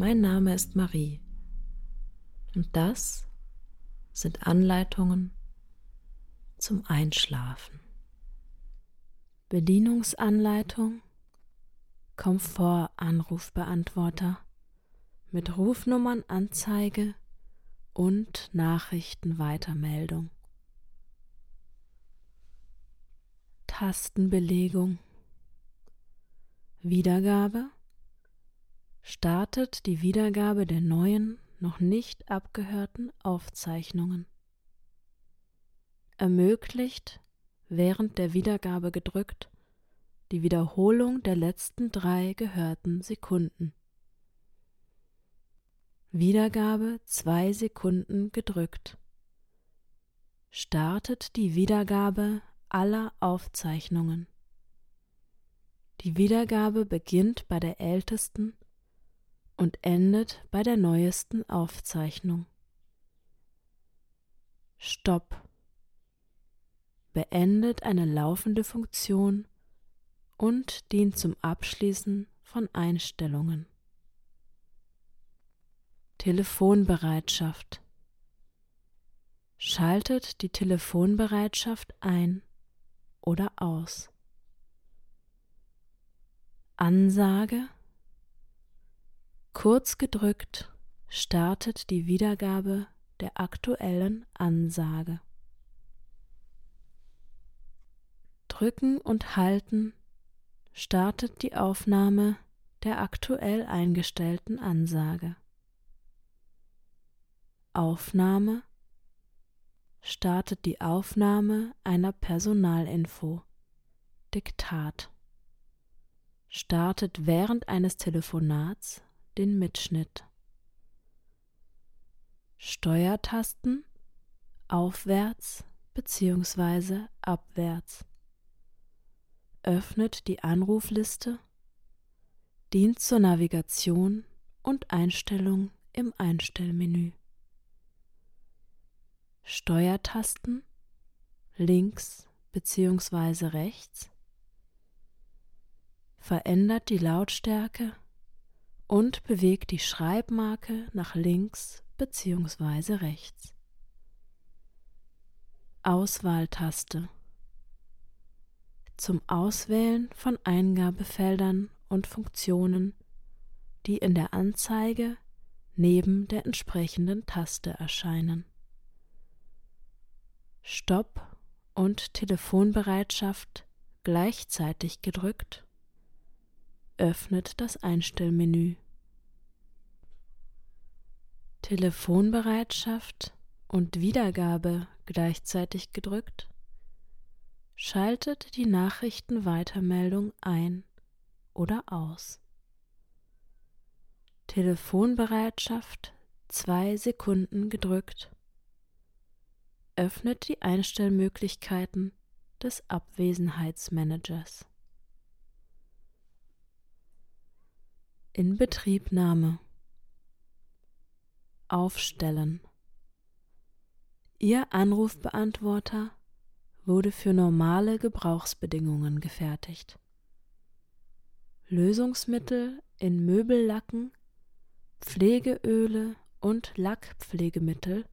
Mein Name ist Marie und das sind Anleitungen zum Einschlafen. Bedienungsanleitung Komfort-Anrufbeantworter mit Rufnummernanzeige und Nachrichtenweitermeldung. Tastenbelegung. Wiedergabe. Startet die Wiedergabe der neuen, noch nicht abgehörten Aufzeichnungen. Ermöglicht, während der Wiedergabe gedrückt, die Wiederholung der letzten drei gehörten Sekunden. Wiedergabe zwei Sekunden gedrückt. Startet die Wiedergabe aller Aufzeichnungen. Die Wiedergabe beginnt bei der ältesten und endet bei der neuesten Aufzeichnung. Stopp. Beendet eine laufende Funktion und dient zum Abschließen von Einstellungen. Telefonbereitschaft. Schaltet die Telefonbereitschaft ein oder aus. Ansage. Kurz gedrückt startet die Wiedergabe der aktuellen Ansage. Drücken und halten startet die Aufnahme der aktuell eingestellten Ansage. Aufnahme startet die Aufnahme einer Personalinfo. Diktat startet während eines Telefonats den Mitschnitt. Steuertasten aufwärts bzw. abwärts. Öffnet die Anrufliste, dient zur Navigation und Einstellung im Einstellmenü. Steuertasten links bzw. rechts, verändert die Lautstärke und bewegt die Schreibmarke nach links bzw. rechts. Auswahltaste zum Auswählen von Eingabefeldern und Funktionen, die in der Anzeige neben der entsprechenden Taste erscheinen. Stopp und Telefonbereitschaft gleichzeitig gedrückt, öffnet das Einstellmenü. Telefonbereitschaft und Wiedergabe gleichzeitig gedrückt, schaltet die Nachrichtenweitermeldung ein oder aus. Telefonbereitschaft zwei Sekunden gedrückt, öffnet die Einstellmöglichkeiten des Abwesenheitsmanagers. Inbetriebnahme Aufstellen Ihr Anrufbeantworter wurde für normale Gebrauchsbedingungen gefertigt. Lösungsmittel in Möbellacken, Pflegeöle und Lackpflegemittel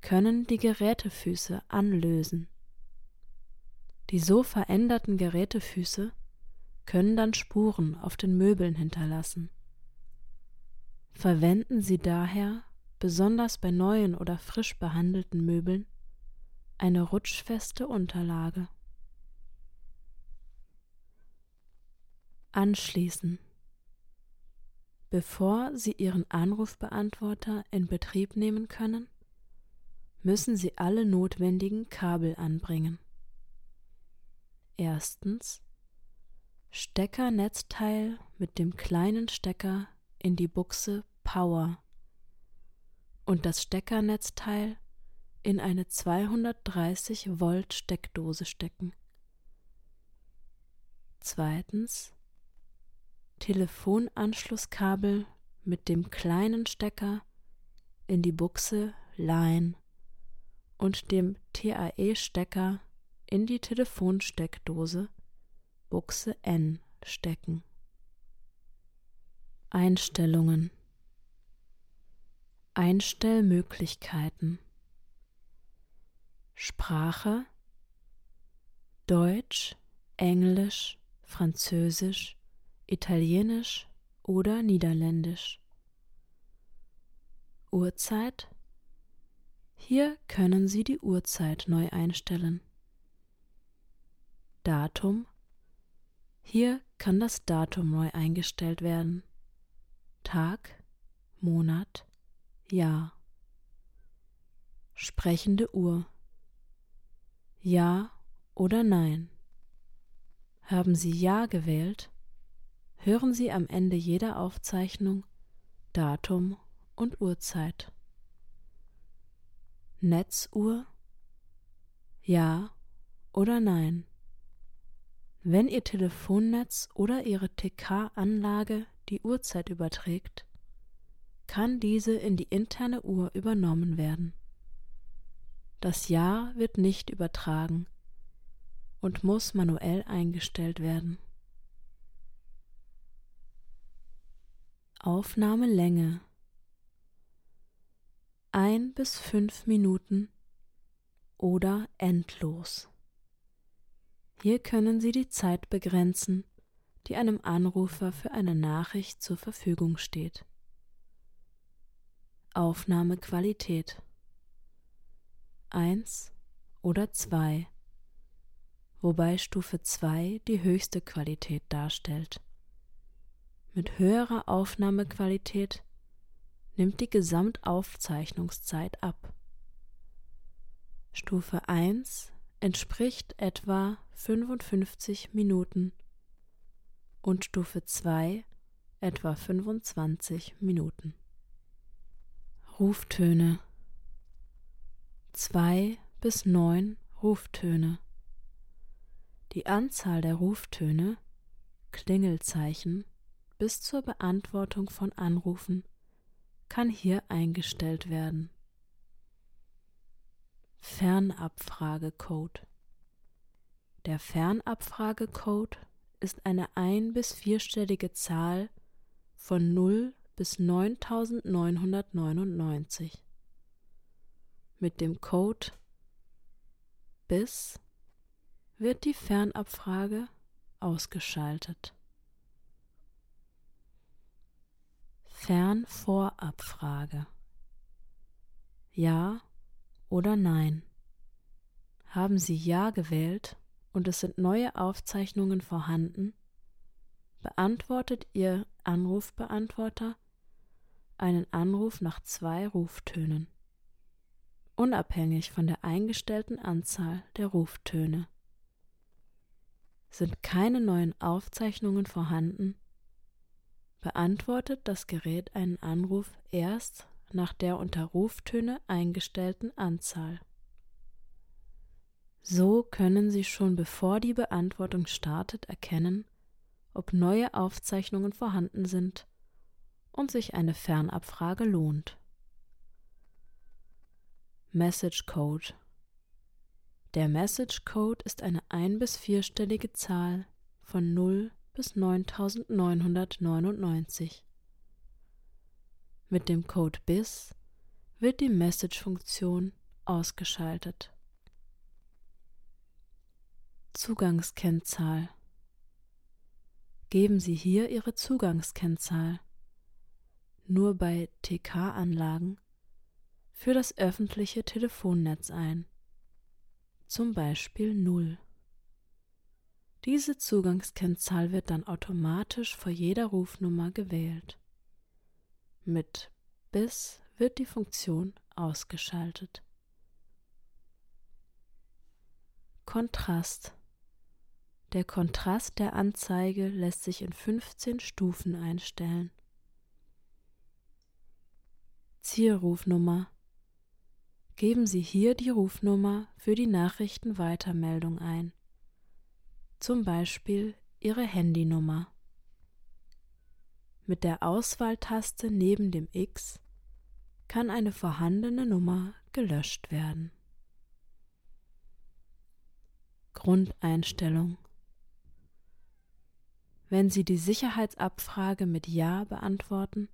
können die Gerätefüße anlösen. Die so veränderten Gerätefüße können dann Spuren auf den Möbeln hinterlassen. Verwenden Sie daher, besonders bei neuen oder frisch behandelten Möbeln, eine rutschfeste Unterlage. Anschließen. Bevor Sie Ihren Anrufbeantworter in Betrieb nehmen können, müssen Sie alle notwendigen Kabel anbringen. Erstens Steckernetzteil mit dem kleinen Stecker in die Buchse Power und das Steckernetzteil in eine 230 Volt Steckdose stecken. Zweitens Telefonanschlusskabel mit dem kleinen Stecker in die Buchse Line und dem TAE-Stecker in die Telefonsteckdose Buchse N stecken. Einstellungen Einstellmöglichkeiten Sprache Deutsch, Englisch, Französisch, Italienisch oder Niederländisch. Uhrzeit Hier können Sie die Uhrzeit neu einstellen. Datum Hier kann das Datum neu eingestellt werden. Tag, Monat, Jahr. Sprechende Uhr Ja oder Nein. Haben Sie Ja gewählt, hören Sie am Ende jeder Aufzeichnung Datum und Uhrzeit. Netzuhr Ja oder Nein. Wenn Ihr Telefonnetz oder Ihre TK-Anlage die Uhrzeit überträgt, kann diese in die interne Uhr übernommen werden. Das Jahr wird nicht übertragen und muss manuell eingestellt werden. Aufnahmelänge ein bis fünf Minuten oder endlos. Hier können Sie die Zeit begrenzen, die einem Anrufer für eine Nachricht zur Verfügung steht. Aufnahmequalität 1 oder 2, wobei Stufe 2 die höchste Qualität darstellt. Mit höherer Aufnahmequalität nimmt die Gesamtaufzeichnungszeit ab. Stufe 1 entspricht etwa 55 Minuten und Stufe 2 etwa 25 Minuten. Ruftöne 2 bis 9 Ruftöne. Die Anzahl der Ruftöne, Klingelzeichen, bis zur Beantwortung von Anrufen kann hier eingestellt werden. Fernabfragecode Der Fernabfragecode ist eine ein- bis vierstellige Zahl von 0 bis 9999. Mit dem Code BIS wird die Fernabfrage ausgeschaltet. Fernvorabfrage Ja oder Nein. Haben Sie Ja gewählt und es sind neue Aufzeichnungen vorhanden, beantwortet Ihr Anrufbeantworter einen Anruf nach zwei Ruftönen, unabhängig von der eingestellten Anzahl der Ruftöne. Sind keine neuen Aufzeichnungen vorhanden, beantwortet das Gerät einen Anruf erst nach der unter Ruftöne eingestellten Anzahl. So können Sie schon bevor die Beantwortung startet erkennen, ob neue Aufzeichnungen vorhanden sind und sich eine Fernabfrage lohnt. Message Code Der Message Code ist eine ein- bis vierstellige Zahl von 0 bis 9999. Mit dem Code BIS wird die Message-Funktion ausgeschaltet. Zugangskennzahl Geben Sie hier Ihre Zugangskennzahl nur bei TK-Anlagen für das öffentliche Telefonnetz ein, zum Beispiel 0. Diese Zugangskennzahl wird dann automatisch vor jeder Rufnummer gewählt. Mit BIS wird die Funktion ausgeschaltet. Kontrast Der Kontrast der Anzeige lässt sich in 15 Stufen einstellen. Zielrufnummer. Geben Sie hier die Rufnummer für die Nachrichtenweitermeldung ein, zum Beispiel Ihre Handynummer. Mit der Auswahltaste neben dem X kann eine vorhandene Nummer gelöscht werden. Grundeinstellung Wenn Sie die Sicherheitsabfrage mit Ja beantworten,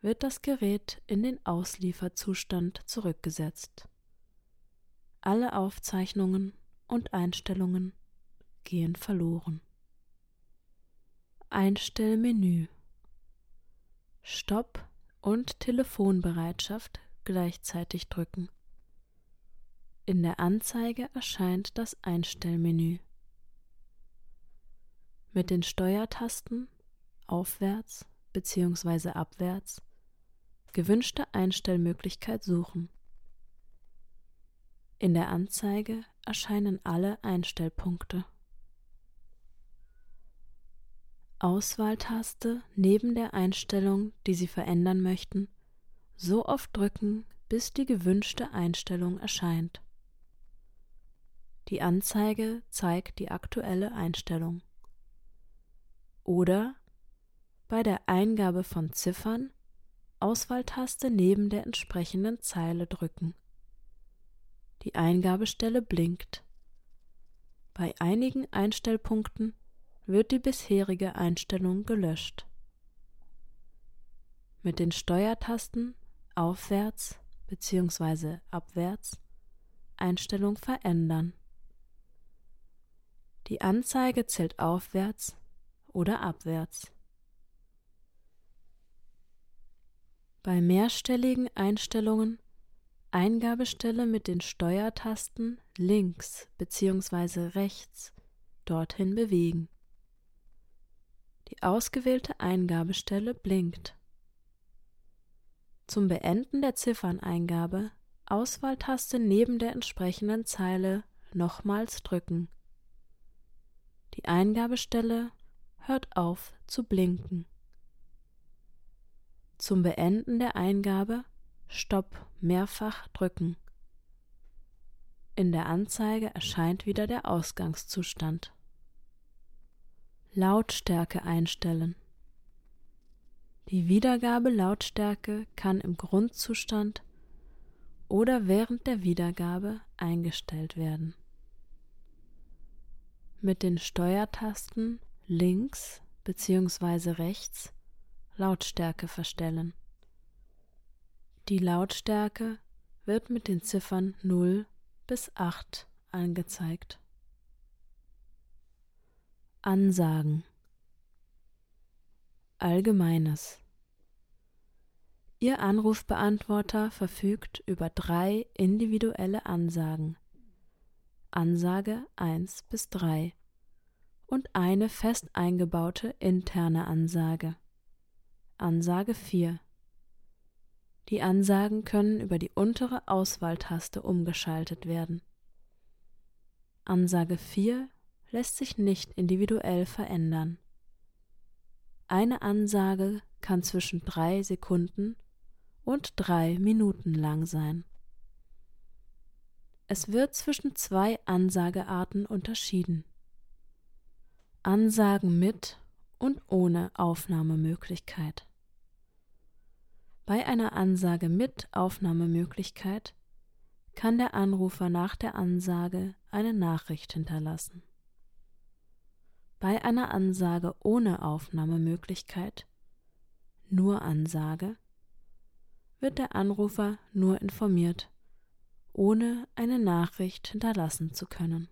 wird das Gerät in den Auslieferzustand zurückgesetzt. Alle Aufzeichnungen und Einstellungen gehen verloren. Einstellmenü Stopp und Telefonbereitschaft gleichzeitig drücken. In der Anzeige erscheint das Einstellmenü. Mit den Steuertasten aufwärts bzw. abwärts gewünschte Einstellmöglichkeit suchen. In der Anzeige erscheinen alle Einstellpunkte. Auswahltaste neben der Einstellung, die Sie verändern möchten, so oft drücken, bis die gewünschte Einstellung erscheint. Die Anzeige zeigt die aktuelle Einstellung. Oder bei der Eingabe von Ziffern Auswahltaste neben der entsprechenden Zeile drücken. Die Eingabestelle blinkt. Bei einigen Einstellpunkten wird die bisherige Einstellung gelöscht. Mit den Steuertasten aufwärts bzw. abwärts Einstellung verändern. Die Anzeige zählt aufwärts oder abwärts. Bei mehrstelligen Einstellungen Eingabestelle mit den Steuertasten links bzw. rechts dorthin bewegen. Die ausgewählte Eingabestelle blinkt. Zum Beenden der Zifferneingabe Auswahltaste neben der entsprechenden Zeile nochmals drücken. Die Eingabestelle hört auf zu blinken. Zum Beenden der Eingabe Stopp mehrfach drücken. In der Anzeige erscheint wieder der Ausgangszustand. Lautstärke einstellen. Die Wiedergabelautstärke kann im Grundzustand oder während der Wiedergabe eingestellt werden. Mit den Steuertasten links bzw. rechts Lautstärke verstellen. Die Lautstärke wird mit den Ziffern 0 bis 8 angezeigt. Ansagen. Allgemeines. Ihr Anrufbeantworter verfügt über drei individuelle Ansagen. Ansage 1 bis 3 und eine fest eingebaute interne Ansage. Ansage 4 Die Ansagen können über die untere Auswahltaste umgeschaltet werden. Ansage 4 lässt sich nicht individuell verändern. Eine Ansage kann zwischen drei Sekunden und drei Minuten lang sein. Es wird zwischen zwei Ansagearten unterschieden. Ansagen mit und ohne Aufnahmemöglichkeit. Bei einer Ansage mit Aufnahmemöglichkeit kann der Anrufer nach der Ansage eine Nachricht hinterlassen. Bei einer Ansage ohne Aufnahmemöglichkeit, nur Ansage, wird der Anrufer nur informiert, ohne eine Nachricht hinterlassen zu können.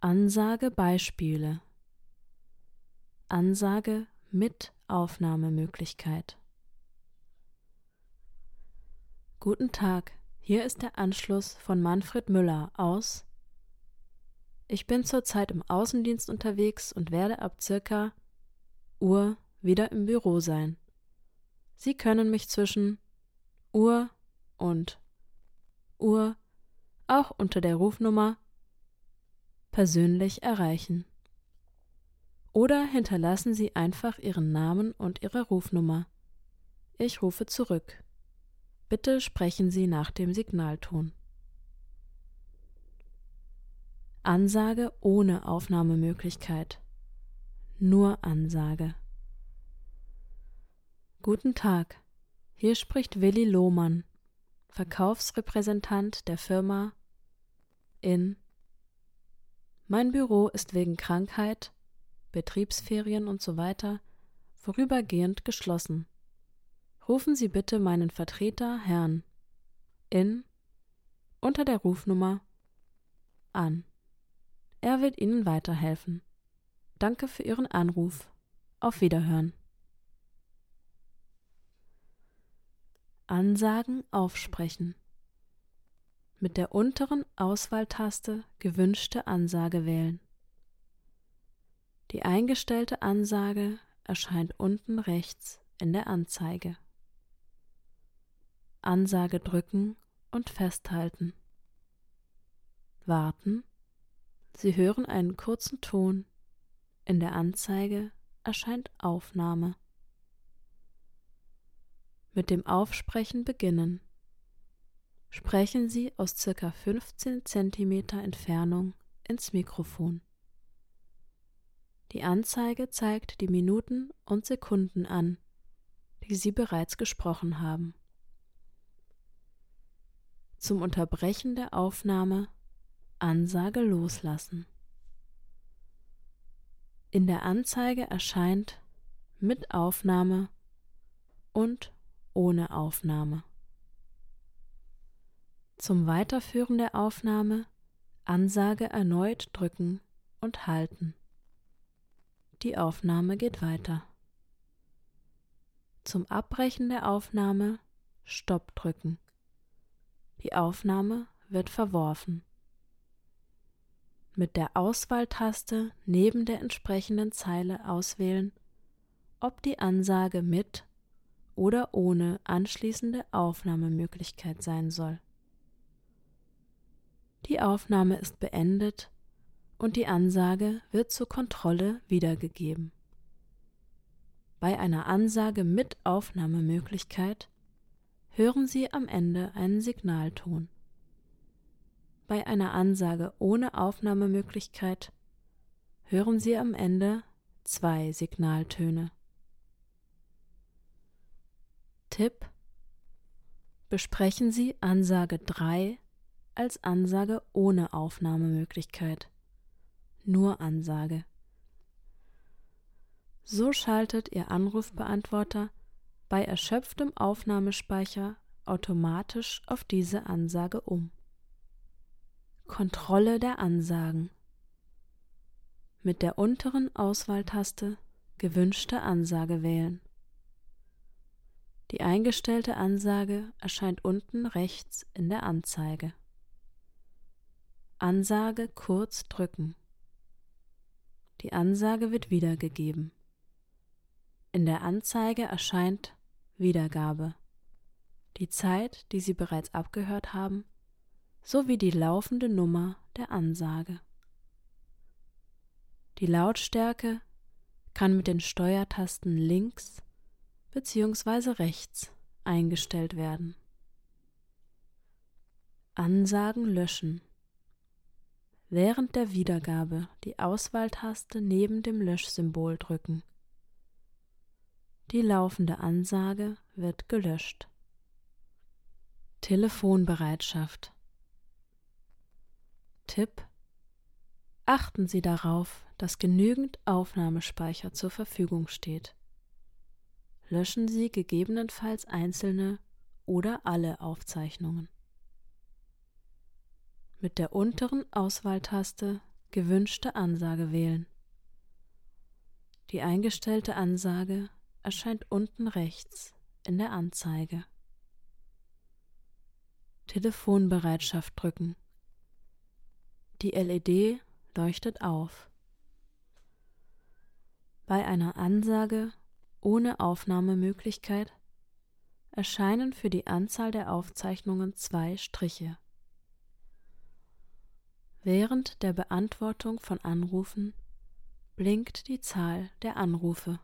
Ansage Beispiele Ansage mit Aufnahmemöglichkeit. Guten Tag, hier ist der Anschluss von Manfred Müller aus Ich bin zurzeit im Außendienst unterwegs und werde ab circa Uhr wieder im Büro sein. Sie können mich zwischen Uhr und Uhr auch unter der Rufnummer persönlich erreichen. Oder hinterlassen Sie einfach Ihren Namen und Ihre Rufnummer. Ich rufe zurück. Bitte sprechen Sie nach dem Signalton. Ansage ohne Aufnahmemöglichkeit. Nur Ansage. Guten Tag. Hier spricht Willi Lohmann, Verkaufsrepräsentant der Firma in Mein Büro ist wegen Krankheit, Betriebsferien und so weiter vorübergehend geschlossen. Rufen Sie bitte meinen Vertreter Herrn in unter der Rufnummer an. Er wird Ihnen weiterhelfen. Danke für Ihren Anruf. Auf Wiederhören. Ansagen aufsprechen. Mit der unteren Auswahltaste gewünschte Ansage wählen. Die eingestellte Ansage erscheint unten rechts in der Anzeige. Ansage drücken und festhalten. Warten. Sie hören einen kurzen Ton. In der Anzeige erscheint Aufnahme. Mit dem Aufsprechen beginnen. Sprechen Sie aus circa 15 cm Entfernung ins Mikrofon. Die Anzeige zeigt die Minuten und Sekunden an, die Sie bereits gesprochen haben. Zum Unterbrechen der Aufnahme Ansage loslassen. In der Anzeige erscheint mit Aufnahme und ohne Aufnahme. Zum Weiterführen der Aufnahme Ansage erneut drücken und halten. Die Aufnahme geht weiter. Zum Abbrechen der Aufnahme Stopp drücken. Die Aufnahme wird verworfen. Mit der Auswahltaste neben der entsprechenden Zeile auswählen, ob die Ansage mit oder ohne anschließende Aufnahmemöglichkeit sein soll. Die Aufnahme ist beendet und die Ansage wird zur Kontrolle wiedergegeben. Bei einer Ansage mit Aufnahmemöglichkeit hören Sie am Ende einen Signalton. Bei einer Ansage ohne Aufnahmemöglichkeit hören Sie am Ende zwei Signaltöne. Tipp Besprechen Sie Ansage 3 als Ansage ohne Aufnahmemöglichkeit. Nur Ansage. So schaltet Ihr Anrufbeantworter bei erschöpftem Aufnahmespeicher automatisch auf diese Ansage um. Kontrolle der Ansagen. Mit der unteren Auswahltaste gewünschte Ansage wählen. Die eingestellte Ansage erscheint unten rechts in der Anzeige. Ansage kurz drücken. Die Ansage wird wiedergegeben. In der Anzeige erscheint Wiedergabe, die Zeit, die Sie bereits abgehört haben, sowie die laufende Nummer der Ansage. Die Lautstärke kann mit den Steuertasten links bzw. rechts eingestellt werden. Ansagen löschen. Während der Wiedergabe die Auswahltaste neben dem Löschsymbol drücken. Die laufende Ansage wird gelöscht. Telefonbereitschaft. Tipp Achten Sie darauf, dass genügend Aufnahmespeicher zur Verfügung steht. Löschen Sie gegebenenfalls einzelne oder alle Aufzeichnungen. Mit der unteren Auswahltaste Gewünschte Ansage wählen. Die eingestellte Ansage erscheint unten rechts in der Anzeige. Telefonbereitschaft drücken. Die LED leuchtet auf. Bei einer Ansage ohne Aufnahmemöglichkeit erscheinen für die Anzahl der Aufzeichnungen zwei Striche. Während der Beantwortung von Anrufen blinkt die Zahl der Anrufe.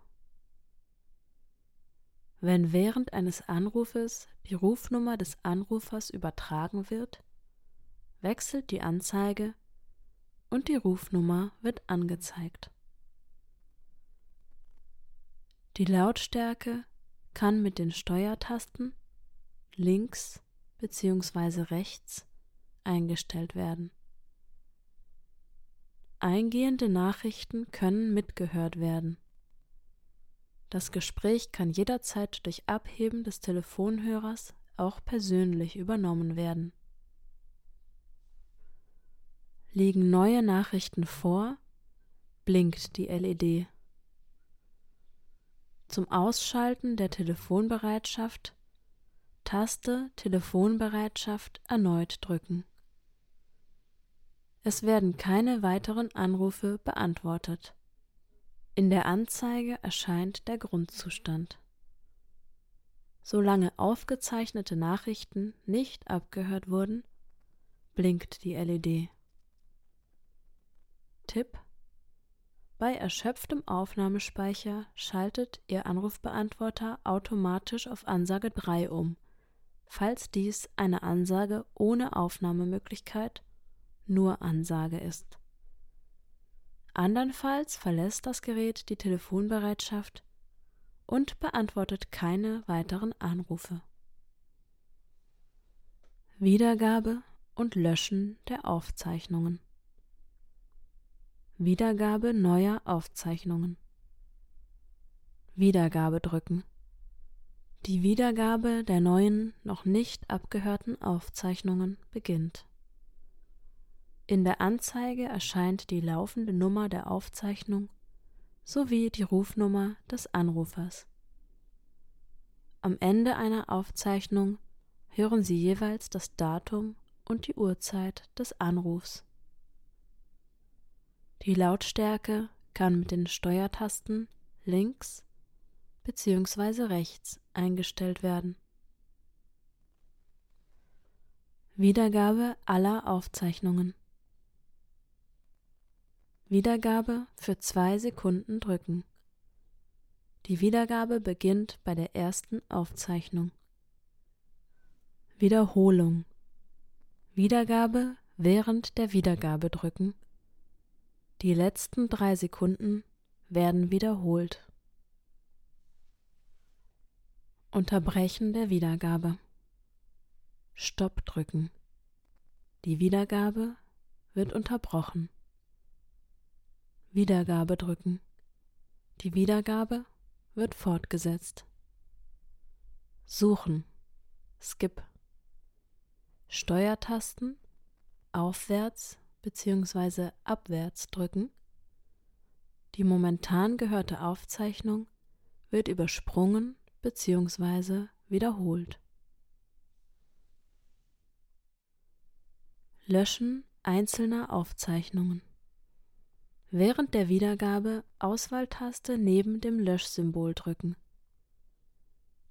Wenn während eines Anrufes die Rufnummer des Anrufers übertragen wird, wechselt die Anzeige und die Rufnummer wird angezeigt. Die Lautstärke kann mit den Steuertasten links bzw. rechts eingestellt werden. Eingehende Nachrichten können mitgehört werden. Das Gespräch kann jederzeit durch Abheben des Telefonhörers auch persönlich übernommen werden. Liegen neue Nachrichten vor, blinkt die LED. Zum Ausschalten der Telefonbereitschaft Taste Telefonbereitschaft erneut drücken. Es werden keine weiteren Anrufe beantwortet. In der Anzeige erscheint der Grundzustand. Solange aufgezeichnete Nachrichten nicht abgehört wurden, blinkt die LED. Tipp bei erschöpftem Aufnahmespeicher schaltet Ihr Anrufbeantworter automatisch auf Ansage 3 um, falls dies eine Ansage ohne Aufnahmemöglichkeit nur Ansage ist. Andernfalls verlässt das Gerät die Telefonbereitschaft und beantwortet keine weiteren Anrufe. Wiedergabe und Löschen der Aufzeichnungen. Wiedergabe neuer Aufzeichnungen. Wiedergabe drücken. Die Wiedergabe der neuen, noch nicht abgehörten Aufzeichnungen beginnt. In der Anzeige erscheint die laufende Nummer der Aufzeichnung sowie die Rufnummer des Anrufers. Am Ende einer Aufzeichnung hören Sie jeweils das Datum und die Uhrzeit des Anrufs. Die Lautstärke kann mit den Steuertasten links bzw. rechts eingestellt werden. Wiedergabe aller Aufzeichnungen. Wiedergabe für zwei Sekunden drücken. Die Wiedergabe beginnt bei der ersten Aufzeichnung. Wiederholung. Wiedergabe während der Wiedergabe drücken die letzten drei Sekunden werden wiederholt. Unterbrechen der Wiedergabe. Stopp drücken. Die Wiedergabe wird unterbrochen. Wiedergabe drücken. Die Wiedergabe wird fortgesetzt. Suchen. Skip. Steuertasten aufwärts bzw. abwärts drücken. Die momentan gehörte Aufzeichnung wird übersprungen bzw. wiederholt. Löschen einzelner Aufzeichnungen. Während der Wiedergabe Auswahltaste neben dem Löschsymbol drücken.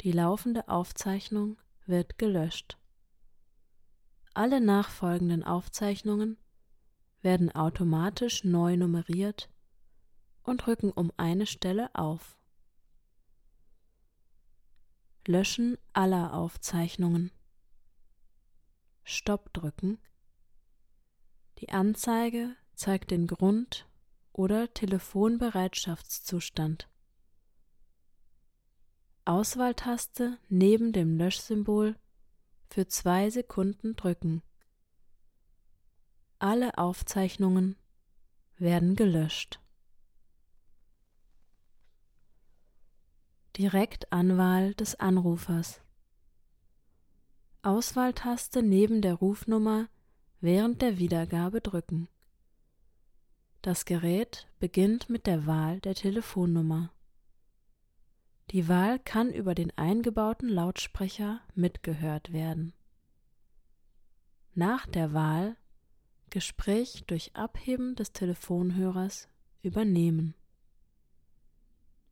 Die laufende Aufzeichnung wird gelöscht. Alle nachfolgenden Aufzeichnungen werden automatisch neu nummeriert und rücken um eine Stelle auf. Löschen aller Aufzeichnungen. Stopp drücken. Die Anzeige zeigt den Grund- oder Telefonbereitschaftszustand. Auswahltaste neben dem Löschsymbol für zwei Sekunden drücken. Alle Aufzeichnungen werden gelöscht. Direktanwahl des Anrufers. Auswahltaste neben der Rufnummer während der Wiedergabe drücken. Das Gerät beginnt mit der Wahl der Telefonnummer. Die Wahl kann über den eingebauten Lautsprecher mitgehört werden. Nach der Wahl Gespräch durch Abheben des Telefonhörers übernehmen.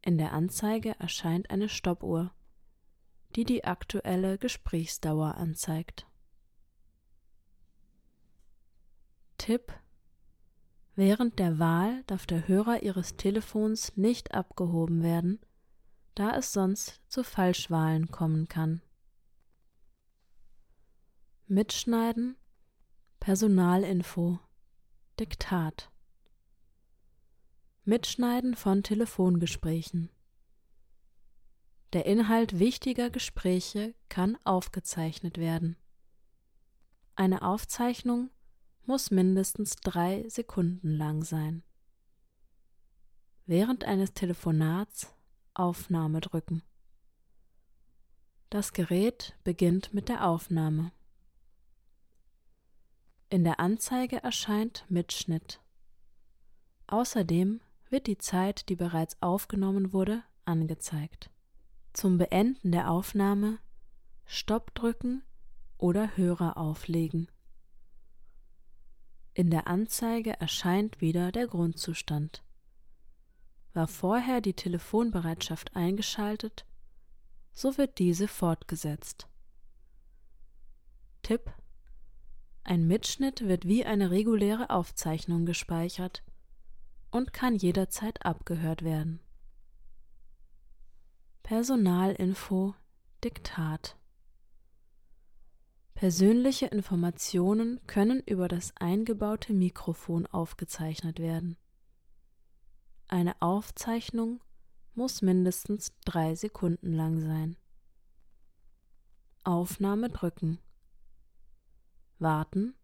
In der Anzeige erscheint eine Stoppuhr, die die aktuelle Gesprächsdauer anzeigt. Tipp Während der Wahl darf der Hörer Ihres Telefons nicht abgehoben werden, da es sonst zu Falschwahlen kommen kann. Mitschneiden, Personalinfo, Diktat. Mitschneiden von Telefongesprächen. Der Inhalt wichtiger Gespräche kann aufgezeichnet werden. Eine Aufzeichnung muss mindestens drei Sekunden lang sein. Während eines Telefonats Aufnahme drücken. Das Gerät beginnt mit der Aufnahme. In der Anzeige erscheint Mitschnitt. Außerdem wird die Zeit, die bereits aufgenommen wurde, angezeigt. Zum Beenden der Aufnahme Stopp drücken oder Hörer auflegen. In der Anzeige erscheint wieder der Grundzustand. War vorher die Telefonbereitschaft eingeschaltet, so wird diese fortgesetzt. Tipp Ein Mitschnitt wird wie eine reguläre Aufzeichnung gespeichert und kann jederzeit abgehört werden. Personalinfo Diktat Persönliche Informationen können über das eingebaute Mikrofon aufgezeichnet werden. Eine Aufzeichnung muss mindestens drei Sekunden lang sein. Aufnahme drücken. Warten.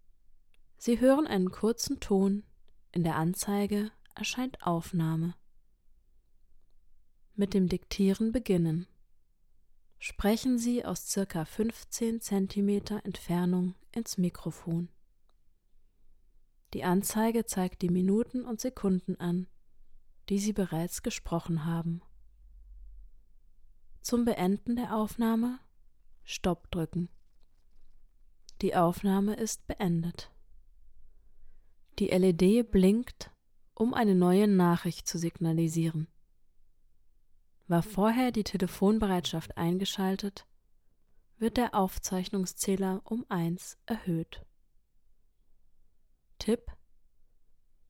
Sie hören einen kurzen Ton. In der Anzeige erscheint Aufnahme. Mit dem Diktieren beginnen. Sprechen Sie aus circa 15 cm Entfernung ins Mikrofon. Die Anzeige zeigt die Minuten und Sekunden an, die Sie bereits gesprochen haben. Zum Beenden der Aufnahme Stopp drücken. Die Aufnahme ist beendet. Die LED blinkt, um eine neue Nachricht zu signalisieren. War vorher die Telefonbereitschaft eingeschaltet, wird der Aufzeichnungszähler um 1 erhöht. Tipp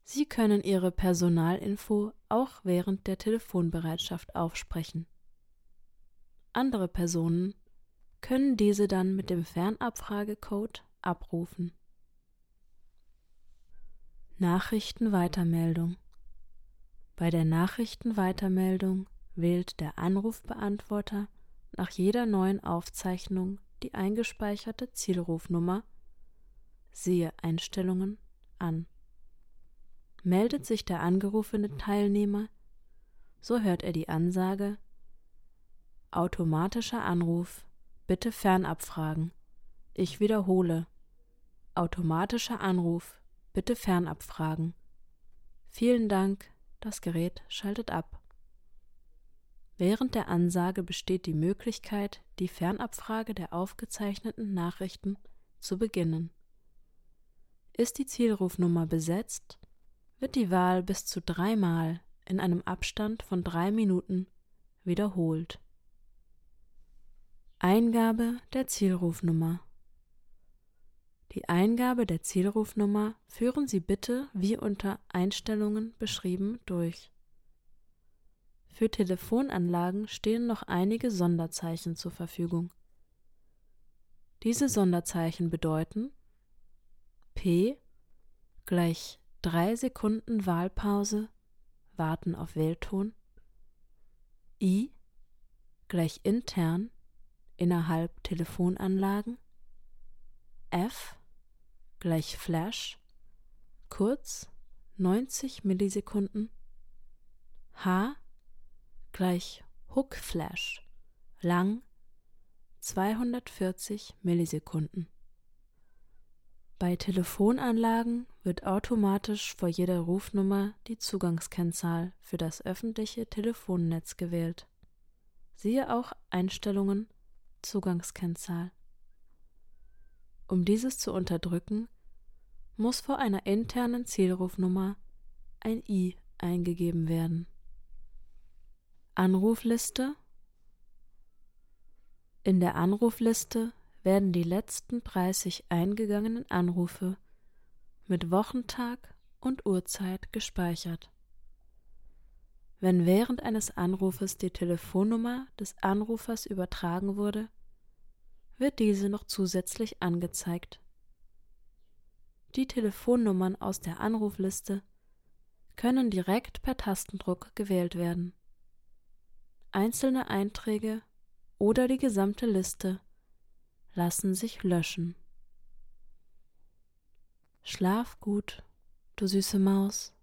Sie können Ihre Personalinfo auch während der Telefonbereitschaft aufsprechen. Andere Personen können diese dann mit dem Fernabfragecode abrufen. Nachrichtenweitermeldung Bei der Nachrichtenweitermeldung wählt der Anrufbeantworter nach jeder neuen Aufzeichnung die eingespeicherte Zielrufnummer siehe Einstellungen an. Meldet sich der angerufene Teilnehmer, so hört er die Ansage Automatischer Anruf, bitte fernabfragen. Ich wiederhole. Automatischer Anruf, bitte fernabfragen. Vielen Dank, das Gerät schaltet ab. Während der Ansage besteht die Möglichkeit, die Fernabfrage der aufgezeichneten Nachrichten zu beginnen. Ist die Zielrufnummer besetzt, wird die Wahl bis zu dreimal in einem Abstand von drei Minuten wiederholt. Eingabe der Zielrufnummer Die Eingabe der Zielrufnummer führen Sie bitte wie unter Einstellungen beschrieben durch. Für Telefonanlagen stehen noch einige Sonderzeichen zur Verfügung. Diese Sonderzeichen bedeuten P gleich 3 Sekunden Wahlpause, warten auf Wählton. I gleich intern innerhalb Telefonanlagen. F gleich Flash, kurz 90 Millisekunden. H gleich Hook Flash, lang 240 Millisekunden. Bei Telefonanlagen wird automatisch vor jeder Rufnummer die Zugangskennzahl für das öffentliche Telefonnetz gewählt. Siehe auch Einstellungen Zugangskennzahl. Um dieses zu unterdrücken, muss vor einer internen Zielrufnummer ein I eingegeben werden. Anrufliste In der Anrufliste werden die letzten 30 eingegangenen Anrufe mit Wochentag und Uhrzeit gespeichert. Wenn während eines Anrufes die Telefonnummer des Anrufers übertragen wurde, wird diese noch zusätzlich angezeigt. Die Telefonnummern aus der Anrufliste können direkt per Tastendruck gewählt werden. Einzelne Einträge oder die gesamte Liste lassen sich löschen. Schlaf gut, du süße Maus.